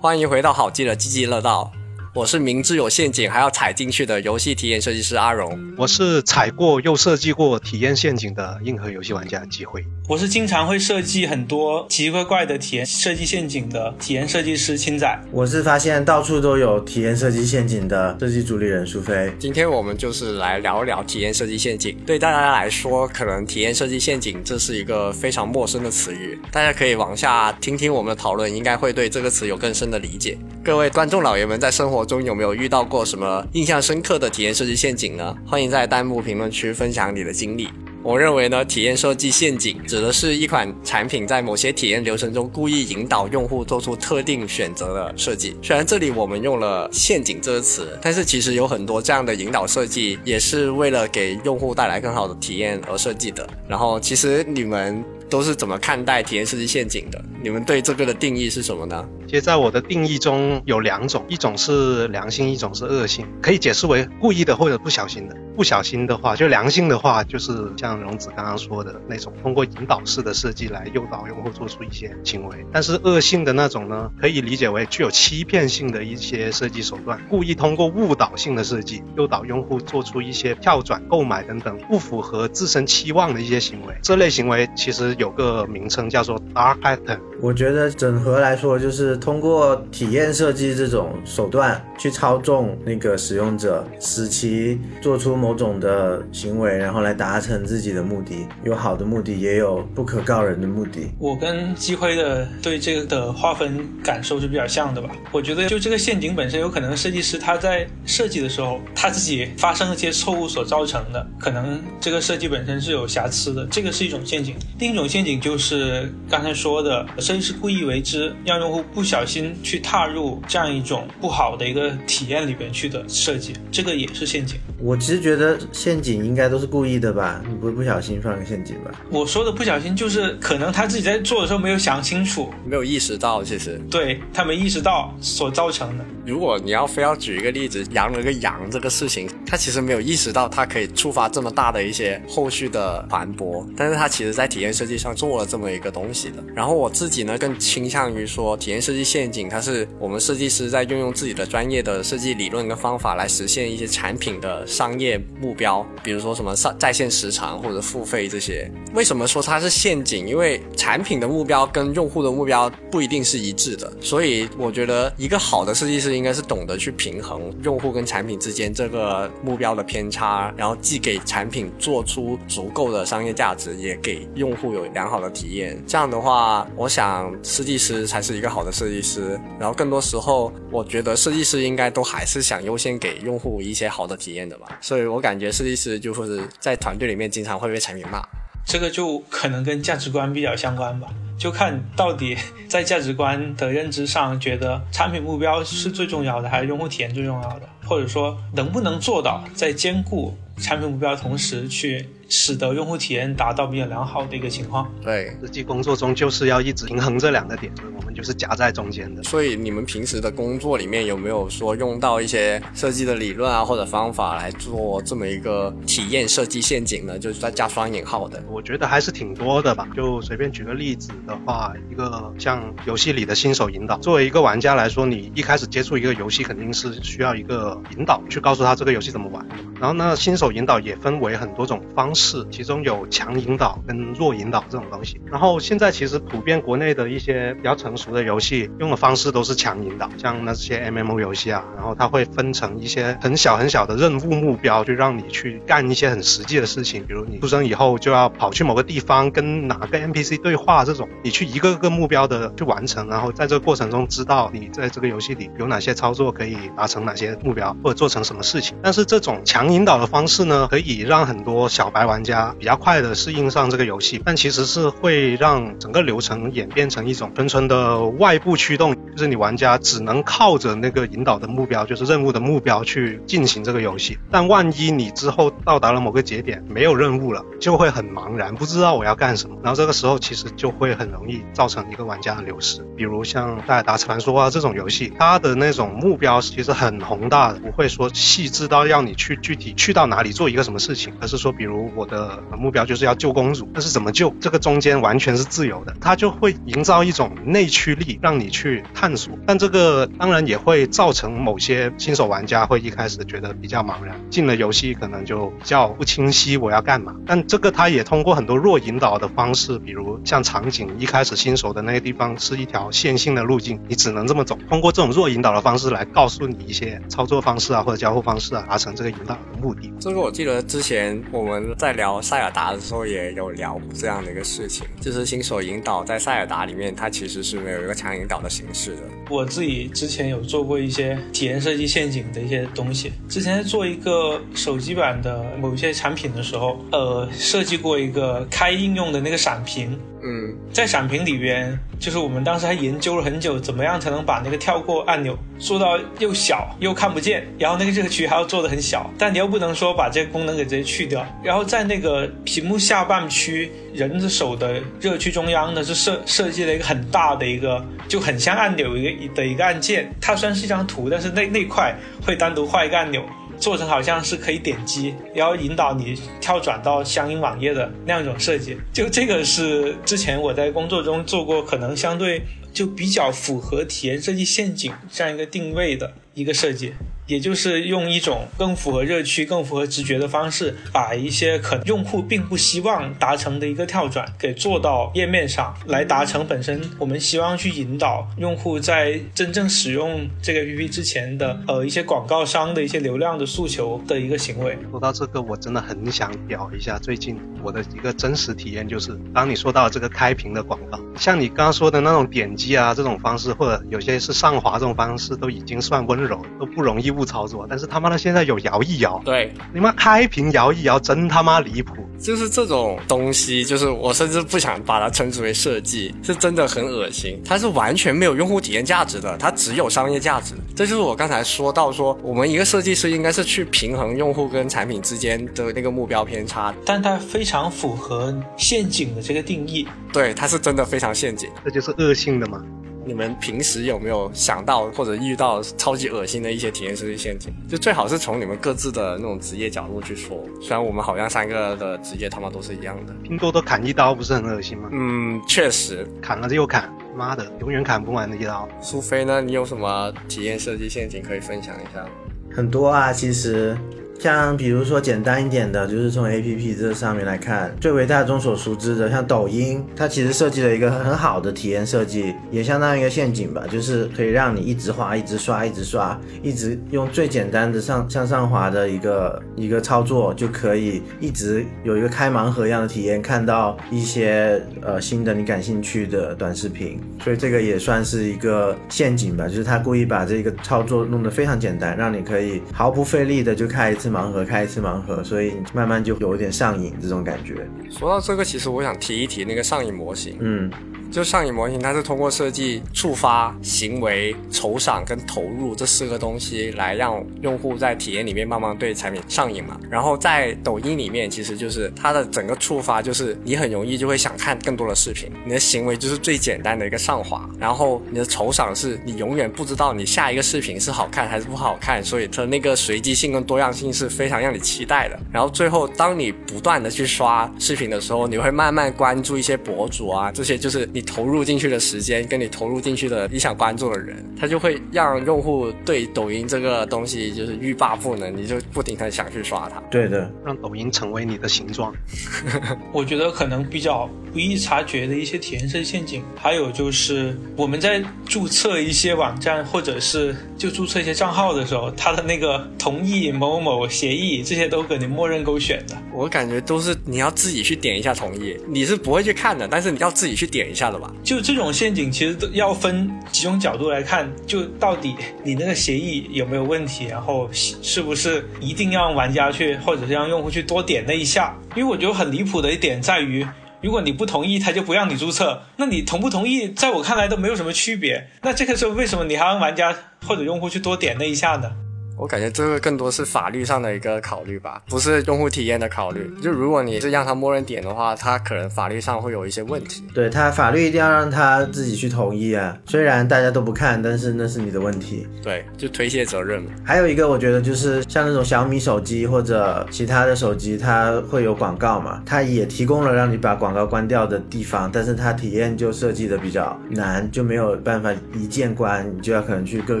欢迎回到好记的积极乐道。我是明知有陷阱还要踩进去的游戏体验设计师阿荣，我是踩过又设计过体验陷阱的硬核游戏玩家机会，我是经常会设计很多奇奇怪怪的体验设计陷阱的体验设计师青仔，我是发现到处都有体验设计陷阱的设计主理人苏菲。今天我们就是来聊一聊体验设计陷阱。对大家来说，可能体验设计陷阱这是一个非常陌生的词语，大家可以往下听听我们的讨论，应该会对这个词有更深的理解。各位观众老爷们，在生活中有没有遇到过什么印象深刻的体验设计陷阱呢？欢迎在弹幕评论区分享你的经历。我认为呢，体验设计陷阱指的是一款产品在某些体验流程中故意引导用户做出特定选择的设计。虽然这里我们用了“陷阱”这个词，但是其实有很多这样的引导设计也是为了给用户带来更好的体验而设计的。然后，其实你们都是怎么看待体验设计陷阱的？你们对这个的定义是什么呢？其实，在我的定义中有两种，一种是良性，一种是恶性，可以解释为故意的或者不小心的。不小心的话，就良性的话，就是像荣子刚刚说的那种，通过引导式的设计来诱导用户做出一些行为。但是恶性的那种呢，可以理解为具有欺骗性的一些设计手段，故意通过误导性的设计诱导用户做出一些跳转、购买等等不符合自身期望的一些行为。这类行为其实有个名称叫做 dark pattern。我觉得整合来说，就是通过体验设计这种手段去操纵那个使用者，使其做出某种的行为，然后来达成自己的目的。有好的目的，也有不可告人的目的。我跟机辉的对这个的划分感受是比较像的吧？我觉得就这个陷阱本身，有可能设计师他在设计的时候，他自己发生一些错误所造成的，可能这个设计本身是有瑕疵的，这个是一种陷阱。另一种陷阱就是刚才说的。设计师故意为之，让用户不小心去踏入这样一种不好的一个体验里边去的设计，这个也是陷阱。我其实觉得陷阱应该都是故意的吧，你不会不小心放个陷阱吧？我说的不小心就是可能他自己在做的时候没有想清楚，没有意识到，其实对他没意识到所造成的。如果你要非要举一个例子，羊了个羊这个事情，他其实没有意识到他可以触发这么大的一些后续的传播，但是他其实在体验设计上做了这么一个东西的。然后我自己呢更倾向于说，体验设计陷阱，它是我们设计师在运用自己的专业的设计理论跟方法来实现一些产品的。商业目标，比如说什么上在线时长或者付费这些，为什么说它是陷阱？因为产品的目标跟用户的目标不一定是一致的，所以我觉得一个好的设计师应该是懂得去平衡用户跟产品之间这个目标的偏差，然后既给产品做出足够的商业价值，也给用户有良好的体验。这样的话，我想设计师才是一个好的设计师。然后更多时候，我觉得设计师应该都还是想优先给用户一些好的体验的吧。所以我感觉设计师就是在团队里面经常会被产品骂，这个就可能跟价值观比较相关吧，就看到底在价值观的认知上，觉得产品目标是最重要的，还是用户体验最重要的，或者说能不能做到在兼顾产品目标的同时去。使得用户体验达到比较良好的一个情况。对，实际工作中就是要一直平衡这两个点，我们就是夹在中间的。所以你们平时的工作里面有没有说用到一些设计的理论啊或者方法来做这么一个体验设计陷阱呢？就是在加双引号的。我觉得还是挺多的吧。就随便举个例子的话，一个像游戏里的新手引导，作为一个玩家来说，你一开始接触一个游戏肯定是需要一个引导去告诉他这个游戏怎么玩。然后呢，新手引导也分为很多种方式。是，其中有强引导跟弱引导这种东西。然后现在其实普遍国内的一些比较成熟的游戏用的方式都是强引导，像那些 M M O 游戏啊，然后它会分成一些很小很小的任务目标，就让你去干一些很实际的事情，比如你出生以后就要跑去某个地方跟哪个 N P C 对话这种，你去一个个目标的去完成，然后在这个过程中知道你在这个游戏里有哪些操作可以达成哪些目标或者做成什么事情。但是这种强引导的方式呢，可以让很多小白。玩家比较快的适应上这个游戏，但其实是会让整个流程演变成一种纯纯的外部驱动，就是你玩家只能靠着那个引导的目标，就是任务的目标去进行这个游戏。但万一你之后到达了某个节点，没有任务了，就会很茫然，不知道我要干什么。然后这个时候其实就会很容易造成一个玩家的流失。比如像《戴尔达传说》啊这种游戏，它的那种目标其实很宏大的，不会说细致到要你去具体去到哪。里做一个什么事情，而是说，比如我的目标就是要救公主，但是怎么救，这个中间完全是自由的，它就会营造一种内驱力，让你去探索。但这个当然也会造成某些新手玩家会一开始觉得比较茫然，进了游戏可能就比较不清晰我要干嘛。但这个它也通过很多弱引导的方式，比如像场景一开始新手的那个地方是一条线性的路径，你只能这么走，通过这种弱引导的方式来告诉你一些操作方式啊或者交互方式啊，达成这个引导的目的。这个我记得之前我们在在聊塞尔达的时候也有聊这样的一个事情，就是新手引导在塞尔达里面它其实是没有一个强引导的形式的。我自己之前有做过一些体验设计陷阱的一些东西，之前在做一个手机版的某些产品的时候，呃，设计过一个开应用的那个闪屏。嗯，在闪屏里边，就是我们当时还研究了很久，怎么样才能把那个跳过按钮做到又小又看不见，然后那个热区还要做的很小，但你又不能说把这个功能给直接去掉。然后在那个屏幕下半区，人的手的热区中央呢，是设设计了一个很大的一个，就很像按钮一个的一个按键。它虽然是一张图，但是那那块会单独画一个按钮。做成好像是可以点击，然后引导你跳转到相应网页的那样一种设计。就这个是之前我在工作中做过，可能相对就比较符合体验设计陷阱这样一个定位的一个设计。也就是用一种更符合热区、更符合直觉的方式，把一些可用户并不希望达成的一个跳转给做到页面上来，达成本身我们希望去引导用户在真正使用这个 APP 之前的呃一些广告商的一些流量的诉求的一个行为。说到这个，我真的很想表一下最近我的一个真实体验，就是当你说到这个开屏的广告，像你刚刚说的那种点击啊这种方式，或者有些是上滑这种方式，都已经算温柔，都不容易。误操作，但是他妈的现在有摇一摇，对，你妈开屏摇一摇，真他妈离谱。就是这种东西，就是我甚至不想把它称之为设计，是真的很恶心。它是完全没有用户体验价值的，它只有商业价值。这就是我刚才说到说，我们一个设计师应该是去平衡用户跟产品之间的那个目标偏差，但它非常符合陷阱的这个定义。对，它是真的非常陷阱，这就是恶性的嘛。你们平时有没有想到或者遇到超级恶心的一些体验设计陷阱？就最好是从你们各自的那种职业角度去说。虽然我们好像三个的职业他妈都是一样的。拼多多砍一刀不是很恶心吗？嗯，确实，砍了又砍，妈的，永远砍不完的一刀。苏菲呢？你有什么体验设计陷阱可以分享一下？很多啊，其实。像比如说简单一点的，就是从 A P P 这上面来看，最为大众所熟知的，像抖音，它其实设计了一个很好的体验设计，也相当于一个陷阱吧，就是可以让你一直滑、一直刷、一直刷，一直用最简单的上向上滑的一个一个操作，就可以一直有一个开盲盒一样的体验，看到一些呃新的你感兴趣的短视频，所以这个也算是一个陷阱吧，就是他故意把这个操作弄得非常简单，让你可以毫不费力的就开一次。盲盒开一次盲盒，所以慢慢就有一点上瘾这种感觉。说到这个，其实我想提一提那个上瘾模型。嗯。就上瘾模型，它是通过设计触发行为、酬赏跟投入这四个东西，来让用户在体验里面慢慢对产品上瘾嘛。然后在抖音里面，其实就是它的整个触发，就是你很容易就会想看更多的视频。你的行为就是最简单的一个上滑，然后你的酬赏是你永远不知道你下一个视频是好看还是不好看，所以它那个随机性跟多样性是非常让你期待的。然后最后，当你不断的去刷视频的时候，你会慢慢关注一些博主啊，这些就是。你投入进去的时间，跟你投入进去的你想关注的人，他就会让用户对抖音这个东西就是欲罢不能，你就不停的想去刷它。对的，让抖音成为你的形状。我觉得可能比较不易察觉的一些体验设计陷阱，还有就是我们在注册一些网站或者是就注册一些账号的时候，它的那个同意某某某协议这些都给你默认勾选的。我感觉都是你要自己去点一下同意，你是不会去看的，但是你要自己去点一下的吧。就这种陷阱，其实都要分几种角度来看。就到底你那个协议有没有问题，然后是不是一定要让玩家去，或者是让用户去多点那一下？因为我觉得很离谱的一点在于，如果你不同意，他就不让你注册。那你同不同意，在我看来都没有什么区别。那这个时候为什么你还让玩家或者用户去多点那一下呢？我感觉这个更多是法律上的一个考虑吧，不是用户体验的考虑。就如果你是让他默认点的话，他可能法律上会有一些问题。对他法律一定要让他自己去同意啊，虽然大家都不看，但是那是你的问题。对，就推卸责任嘛。还有一个，我觉得就是像那种小米手机或者其他的手机，它会有广告嘛，它也提供了让你把广告关掉的地方，但是它体验就设计的比较难，就没有办法一键关，你就要可能去各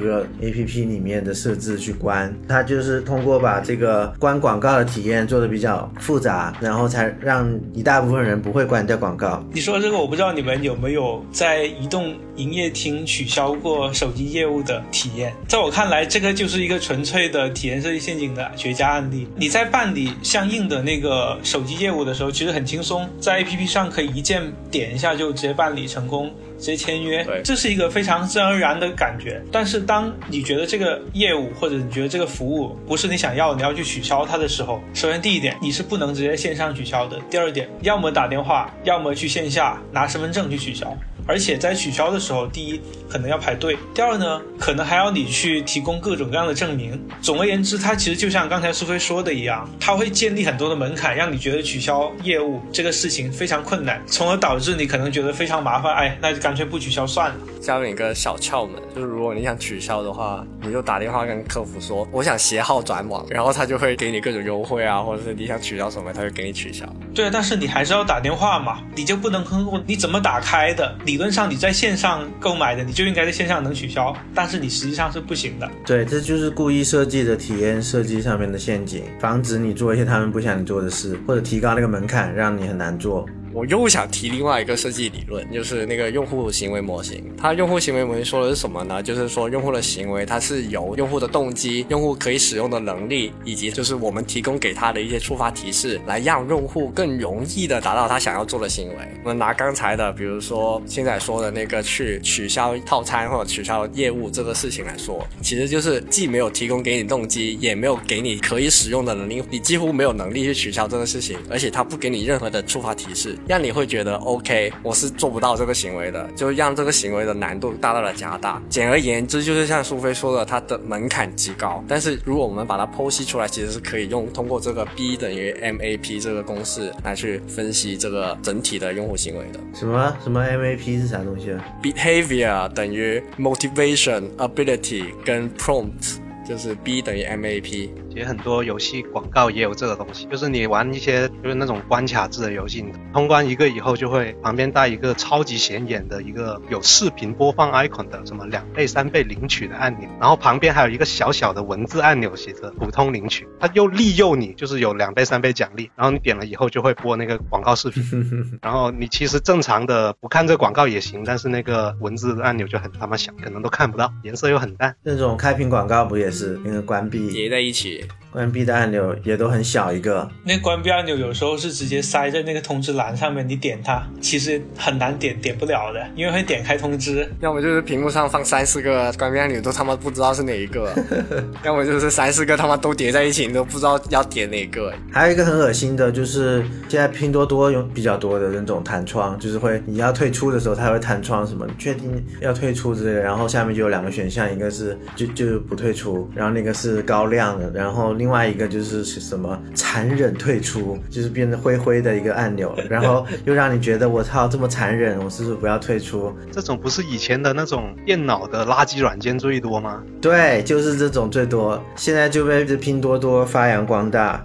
个 A P P 里面的设置去关。它就是通过把这个关广告的体验做的比较复杂，然后才让一大部分人不会关掉广告。你说这个，我不知道你们有没有在移动营业厅取消过手机业务的体验？在我看来，这个就是一个纯粹的体验设计陷阱的绝佳案例。你在办理相应的那个手机业务的时候，其实很轻松，在 A P P 上可以一键点一下就直接办理成功。直接签约，这是一个非常自然而然的感觉。但是当你觉得这个业务或者你觉得这个服务不是你想要，你要去取消它的时候，首先第一点你是不能直接线上取消的。第二点，要么打电话，要么去线下拿身份证去取消。而且在取消的时候，第一可能要排队，第二呢，可能还要你去提供各种各样的证明。总而言之，它其实就像刚才苏菲说的一样，它会建立很多的门槛，让你觉得取消业务这个事情非常困难，从而导致你可能觉得非常麻烦。哎，那就干脆不取消算了。教你一个小窍门，就是如果你想取消的话，你就打电话跟客服说，我想携号转网，然后他就会给你各种优惠啊，或者是你想取消什么，他就给你取消。对，但是你还是要打电话嘛，你就不能通过你怎么打开的？理论上你在线上购买的，你就应该在线上能取消，但是你实际上是不行的。对，这就是故意设计的体验设计上面的陷阱，防止你做一些他们不想你做的事，或者提高那个门槛，让你很难做。我又想提另外一个设计理论，就是那个用户行为模型。它用户行为模型说的是什么呢？就是说用户的行为，它是由用户的动机、用户可以使用的能力，以及就是我们提供给他的一些触发提示，来让用户更容易的达到他想要做的行为。我们拿刚才的，比如说现在说的那个去取消套餐或者取消业务这个事情来说，其实就是既没有提供给你动机，也没有给你可以使用的能力，你几乎没有能力去取消这个事情，而且它不给你任何的触发提示。让你会觉得 OK，我是做不到这个行为的，就让这个行为的难度大大的加大。简而言之，就是像苏菲说的，它的门槛极高。但是如果我们把它剖析出来，其实是可以用通过这个 B 等于 MAP 这个公式来去分析这个整体的用户行为的。什么什么 MAP 是啥东西啊？Behavior 等于 Motivation、Ability 跟 Prompt，就是 B 等于 MAP。也很多游戏广告也有这个东西，就是你玩一些就是那种关卡制的游戏，通关一个以后就会旁边带一个超级显眼的一个有视频播放 icon 的什么两倍三倍领取的按钮，然后旁边还有一个小小的文字按钮写着普通领取，它又利诱你就是有两倍三倍奖励，然后你点了以后就会播那个广告视频，然后你其实正常的不看这广告也行，但是那个文字按钮就很他妈小，可能都看不到，颜色又很淡。那种开屏广告不也是那个关闭叠在一起？关闭的按钮也都很小一个，那关闭按钮有时候是直接塞在那个通知栏上面，你点它其实很难点，点不了的，因为会点开通知。要么就是屏幕上放三四个关闭按钮，都他妈不知道是哪一个；要么就是三四个他妈都叠在一起，你都不知道要点哪个。还有一个很恶心的，就是现在拼多多有比较多的那种弹窗，就是会你要退出的时候，它会弹窗什么确定要退出之类的，然后下面就有两个选项，一个是就就不退出，然后那个是高亮的，然后。另外一个就是什么残忍退出，就是变得灰灰的一个按钮，然后又让你觉得我操这么残忍，我是不是不要退出？这种不是以前的那种电脑的垃圾软件最多吗？对，就是这种最多，现在就被拼多多发扬光大。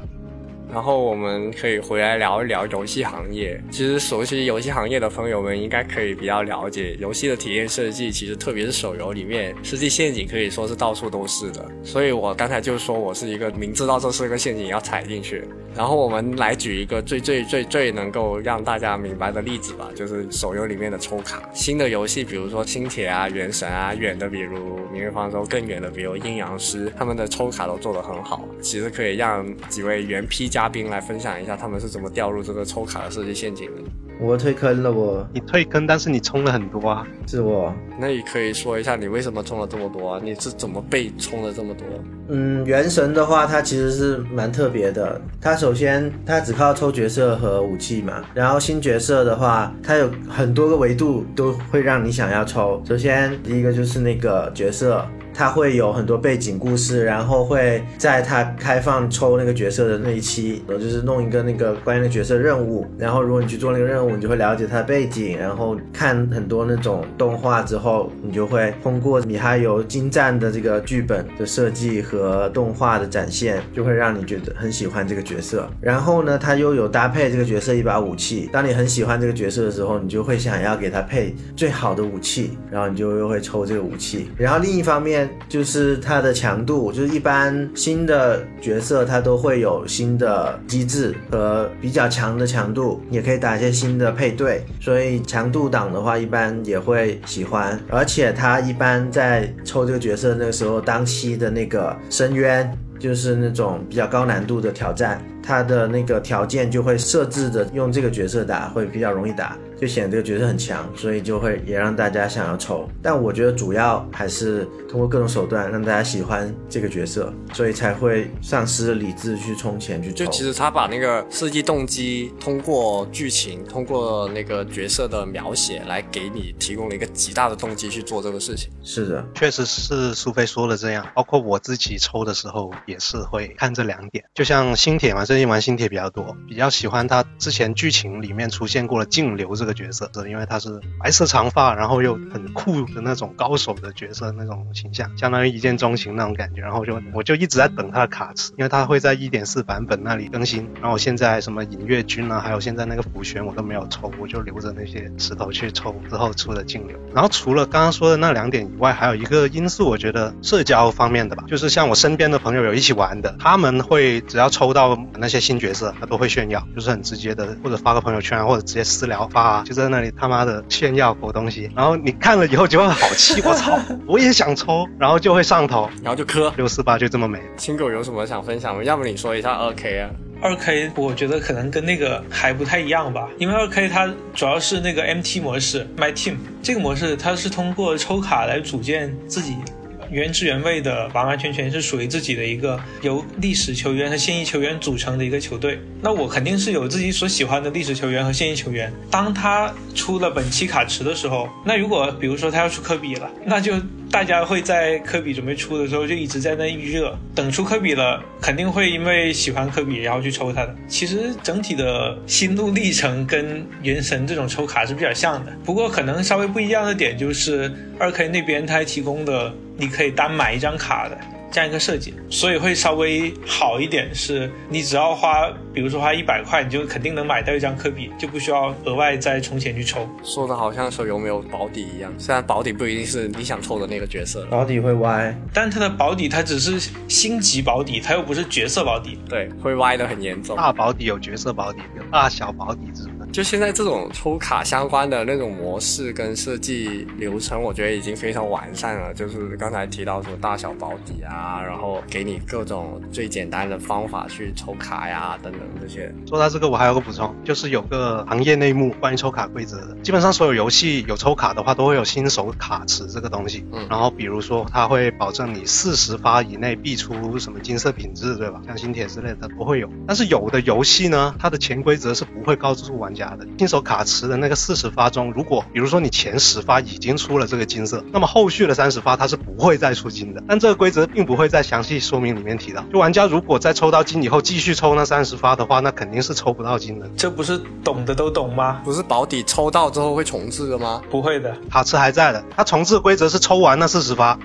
然后我们可以回来聊一聊游戏行业。其实熟悉游戏行业的朋友们应该可以比较了解，游戏的体验设计，其实特别是手游里面，设计陷阱可以说是到处都是的。所以我刚才就说我是一个明知道这是个陷阱要踩进去。然后我们来举一个最最最最能够让大家明白的例子吧，就是手游里面的抽卡。新的游戏，比如说星铁啊、原神啊，远的比如明日方舟，更远的比如阴阳师，他们的抽卡都做得很好。其实可以让几位原批加。嘉宾来分享一下他们是怎么掉入这个抽卡的设计陷阱的。我退坑了，我你退坑，但是你充了很多啊，是我。那你可以说一下你为什么充了这么多啊？你是怎么被充了这么多？嗯，原神的话，它其实是蛮特别的。它首先它只靠抽角色和武器嘛，然后新角色的话，它有很多个维度都会让你想要抽。首先第一个就是那个角色。它会有很多背景故事，然后会在它开放抽那个角色的那一期，就是弄一个那个关于那个角色任务，然后如果你去做那个任务，你就会了解它的背景，然后看很多那种动画之后，你就会通过米哈游精湛的这个剧本的设计和动画的展现，就会让你觉得很喜欢这个角色。然后呢，它又有搭配这个角色一把武器，当你很喜欢这个角色的时候，你就会想要给他配最好的武器，然后你就又会抽这个武器。然后另一方面就是它的强度，就是一般新的角色它都会有新的机制和比较强的强度，也可以打一些新的配对，所以强度党的话一般也会喜欢。而且他一般在抽这个角色那个时候，当期的那个深渊。就是那种比较高难度的挑战，它的那个条件就会设置的用这个角色打会比较容易打。就显得这个角色很强，所以就会也让大家想要抽。但我觉得主要还是通过各种手段让大家喜欢这个角色，所以才会丧失理智去充钱去抽。就其实他把那个设计动机通过剧情、通过那个角色的描写来给你提供了一个极大的动机去做这个事情。是的，确实是苏菲说的这样。包括我自己抽的时候也是会看这两点。就像星铁嘛，最近玩星铁比较多，比较喜欢他之前剧情里面出现过了净流这个。角色，是因为他是白色长发，然后又很酷的那种高手的角色那种形象，相当于一见钟情那种感觉。然后就我就一直在等他的卡池，因为他会在一点四版本那里更新。然后现在什么隐月君啊，还有现在那个浮玄我都没有抽，我就留着那些石头去抽之后出的净流。然后除了刚刚说的那两点以外，还有一个因素，我觉得社交方面的吧，就是像我身边的朋友有一起玩的，他们会只要抽到那些新角色，他都会炫耀，就是很直接的，或者发个朋友圈，或者直接私聊发。就在那里他妈的炫耀狗东西，然后你看了以后就会好气，我操，我也想抽，然后就会上头，然后就磕六四八就这么没。青狗有什么想分享吗？要不你说一下二 K 啊？二 K 我觉得可能跟那个还不太一样吧，因为二 K 它主要是那个 MT 模式，My Team 这个模式它是通过抽卡来组建自己。原汁原味的，完完全全是属于自己的一个由历史球员和现役球员组成的一个球队。那我肯定是有自己所喜欢的历史球员和现役球员。当他出了本期卡池的时候，那如果比如说他要出科比了，那就大家会在科比准备出的时候就一直在那预热，等出科比了，肯定会因为喜欢科比然后去抽他的。其实整体的心路历程跟原神这种抽卡是比较像的，不过可能稍微不一样的点就是二 K 那边它还提供的。你可以单买一张卡的这样一个设计，所以会稍微好一点。是你只要花，比如说花一百块，你就肯定能买到一张科比，就不需要额外再充钱去抽。说的好像手游没有保底一样，虽然保底不一定是你想抽的那个角色，保底会歪，但它的保底它只是星级保底，它又不是角色保底。对，会歪的很严重。大保底有角色保底，有大小保底之分。就现在这种抽卡相关的那种模式跟设计流程，我觉得已经非常完善了。就是刚才提到说大小保底啊，然后给你各种最简单的方法去抽卡呀，等等这些。说到这个，我还有个补充，就是有个行业内幕关于抽卡规则的。基本上所有游戏有抽卡的话，都会有新手卡池这个东西。嗯。然后比如说，它会保证你四十发以内必出什么金色品质，对吧？像星铁之类的不会有。但是有的游戏呢，它的潜规则是不会告诉玩家。的新手卡池的那个四十发中，如果比如说你前十发已经出了这个金色，那么后续的三十发它是不会再出金的。但这个规则并不会在详细说明里面提到。就玩家如果在抽到金以后继续抽那三十发的话，那肯定是抽不到金的。这不是懂的都懂吗？不是保底抽到之后会重置的吗？不会的，卡池还在的。它重置规则是抽完那四十发。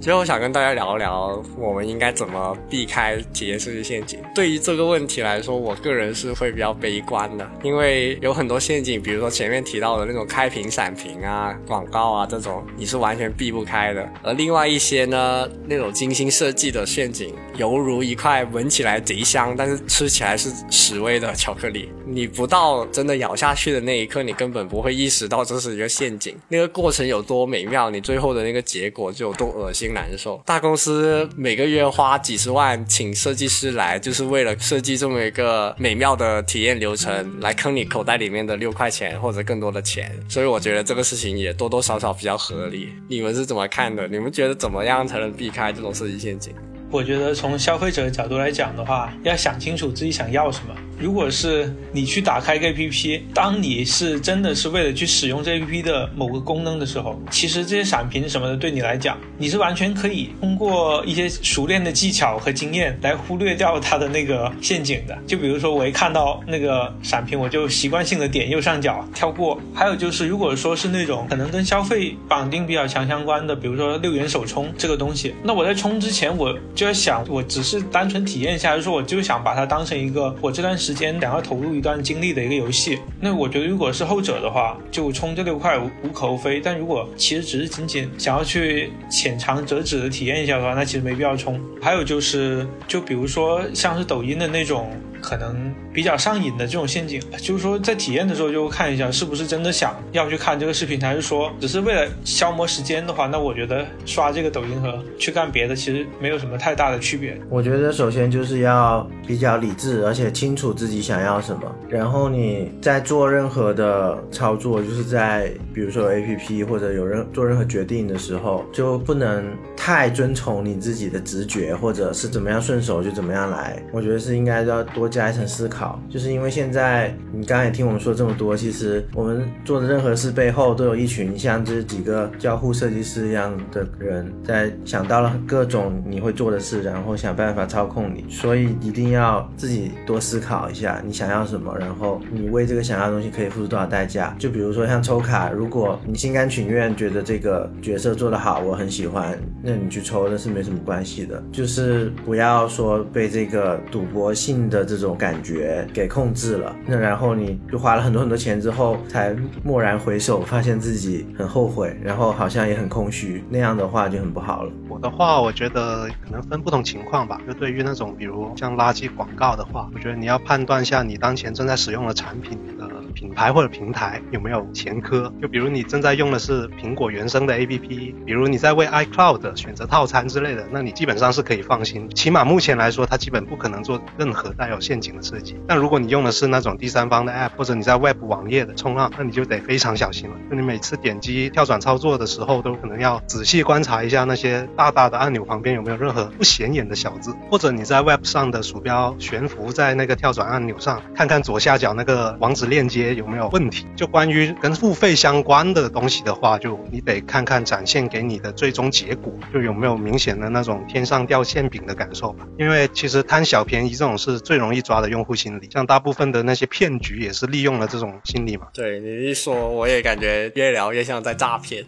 最后想跟大家聊一聊，我们应该怎么避开体验设计陷阱。对于这个问题来说，我个人是会比较悲观的，因为有很多陷阱，比如说前面提到的那种开屏闪屏啊、广告啊这种，你是完全避不开的。而另外一些呢，那种精心设计的陷阱，犹如一块闻起来贼香，但是吃起来是屎味的巧克力，你不到真的咬下去的那一刻，你根本不会意识到这是一个陷阱。那个过程有多美妙，你最后的那个结果就有多恶心。难受，大公司每个月花几十万请设计师来，就是为了设计这么一个美妙的体验流程，来坑你口袋里面的六块钱或者更多的钱。所以我觉得这个事情也多多少少比较合理。你们是怎么看的？你们觉得怎么样才能避开这种设计陷阱？我觉得从消费者的角度来讲的话，要想清楚自己想要什么。如果是你去打开一个 APP，当你是真的是为了去使用这 APP 的某个功能的时候，其实这些闪屏什么的对你来讲，你是完全可以通过一些熟练的技巧和经验来忽略掉它的那个陷阱的。就比如说，我一看到那个闪屏，我就习惯性的点右上角跳过。还有就是，如果说是那种可能跟消费绑定比较强相关的，比如说六元首充这个东西，那我在充之前我就在想，我只是单纯体验一下，就是说我就想把它当成一个我这段时间想要投入一段精力的一个游戏。那我觉得如果是后者的话，就充这六块无无可厚非。但如果其实只是仅仅想要去浅尝辄止的体验一下的话，那其实没必要充。还有就是，就比如说像是抖音的那种。可能比较上瘾的这种陷阱，就是说在体验的时候就看一下是不是真的想要去看这个视频，还是说只是为了消磨时间的话，那我觉得刷这个抖音和去干别的其实没有什么太大的区别。我觉得首先就是要比较理智，而且清楚自己想要什么，然后你在做任何的操作，就是在比如说 A P P 或者有任做任何决定的时候，就不能太遵从你自己的直觉，或者是怎么样顺手就怎么样来。我觉得是应该要多。加一层思考，就是因为现在你刚刚也听我们说这么多，其实我们做的任何事背后都有一群像这几个交互设计师一样的人在想到了各种你会做的事，然后想办法操控你，所以一定要自己多思考一下你想要什么，然后你为这个想要的东西可以付出多少代价。就比如说像抽卡，如果你心甘情愿觉得这个角色做得好，我很喜欢，那你去抽那是没什么关系的，就是不要说被这个赌博性的这。这种感觉给控制了，那然后你就花了很多很多钱之后，才蓦然回首，发现自己很后悔，然后好像也很空虚，那样的话就很不好了。我的话，我觉得可能分不同情况吧。就对于那种比如像垃圾广告的话，我觉得你要判断一下你当前正在使用的产品的。品牌或者平台有没有前科？就比如你正在用的是苹果原生的 APP，比如你在为 iCloud 选择套餐之类的，那你基本上是可以放心。起码目前来说，它基本不可能做任何带有陷阱的设计。但如果你用的是那种第三方的 App，或者你在 Web 网页的冲浪，那你就得非常小心了。就你每次点击跳转操作的时候，都可能要仔细观察一下那些大大的按钮旁边有没有任何不显眼的小字，或者你在 Web 上的鼠标悬浮在那个跳转按钮上，看看左下角那个网址链接。有没有问题？就关于跟付费相关的东西的话，就你得看看展现给你的最终结果，就有没有明显的那种天上掉馅饼的感受吧。因为其实贪小便宜这种是最容易抓的用户心理，像大部分的那些骗局也是利用了这种心理嘛。对你一说，我也感觉越聊越像在诈骗。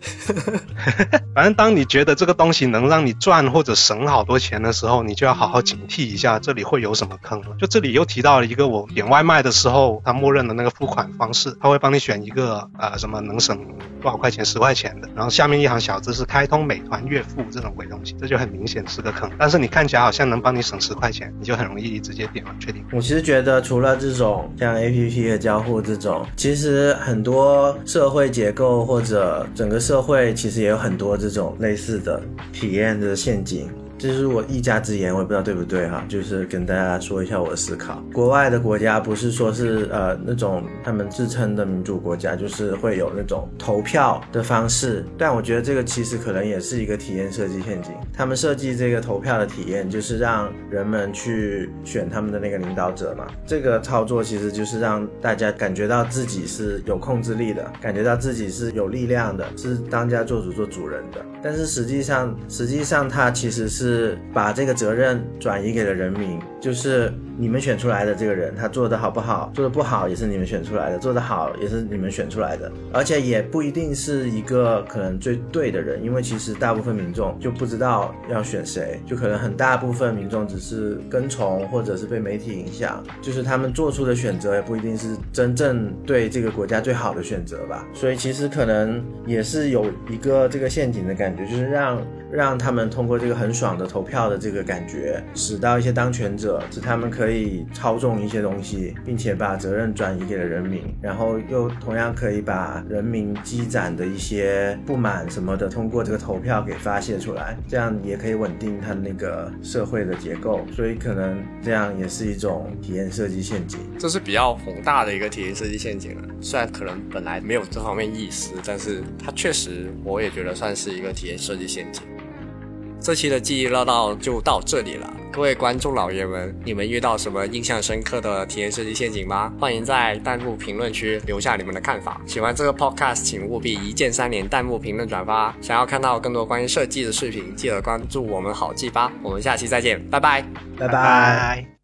反正当你觉得这个东西能让你赚或者省好多钱的时候，你就要好好警惕一下这里会有什么坑了。就这里又提到了一个我点外卖的时候，他默认的那个付款。方式，他会帮你选一个呃什么能省多少块钱十块钱的，然后下面一行小字是开通美团月付这种鬼东西，这就很明显是个坑。但是你看起来好像能帮你省十块钱，你就很容易直接点了确定。我其实觉得除了这种像 A P P 的交互这种，其实很多社会结构或者整个社会其实也有很多这种类似的体验的陷阱。这是我一家之言，我也不知道对不对哈，就是跟大家说一下我的思考。国外的国家不是说是呃那种他们自称的民主国家，就是会有那种投票的方式，但我觉得这个其实可能也是一个体验设计陷阱。他们设计这个投票的体验，就是让人们去选他们的那个领导者嘛。这个操作其实就是让大家感觉到自己是有控制力的，感觉到自己是有力量的，是当家做主做主人的。但是实际上，实际上它其实是。是把这个责任转移给了人民，就是你们选出来的这个人，他做的好不好，做的不好也是你们选出来的，做的好也是你们选出来的，而且也不一定是一个可能最对的人，因为其实大部分民众就不知道要选谁，就可能很大部分民众只是跟从或者是被媒体影响，就是他们做出的选择也不一定是真正对这个国家最好的选择吧，所以其实可能也是有一个这个陷阱的感觉，就是让。让他们通过这个很爽投票的这个感觉，使到一些当权者，使他们可以操纵一些东西，并且把责任转移给了人民，然后又同样可以把人民积攒的一些不满什么的，通过这个投票给发泄出来，这样也可以稳定他那个社会的结构，所以可能这样也是一种体验设计陷阱。这是比较宏大的一个体验设计陷阱了，虽然可能本来没有这方面意思，但是它确实我也觉得算是一个体验设计陷阱。这期的记忆唠叨就到这里了。各位观众老爷们，你们遇到什么印象深刻的体验设计陷阱吗？欢迎在弹幕评论区留下你们的看法。喜欢这个 podcast，请务必一键三连、弹幕评论、转发。想要看到更多关于设计的视频，记得关注我们好记吧。我们下期再见，拜拜。拜拜。拜。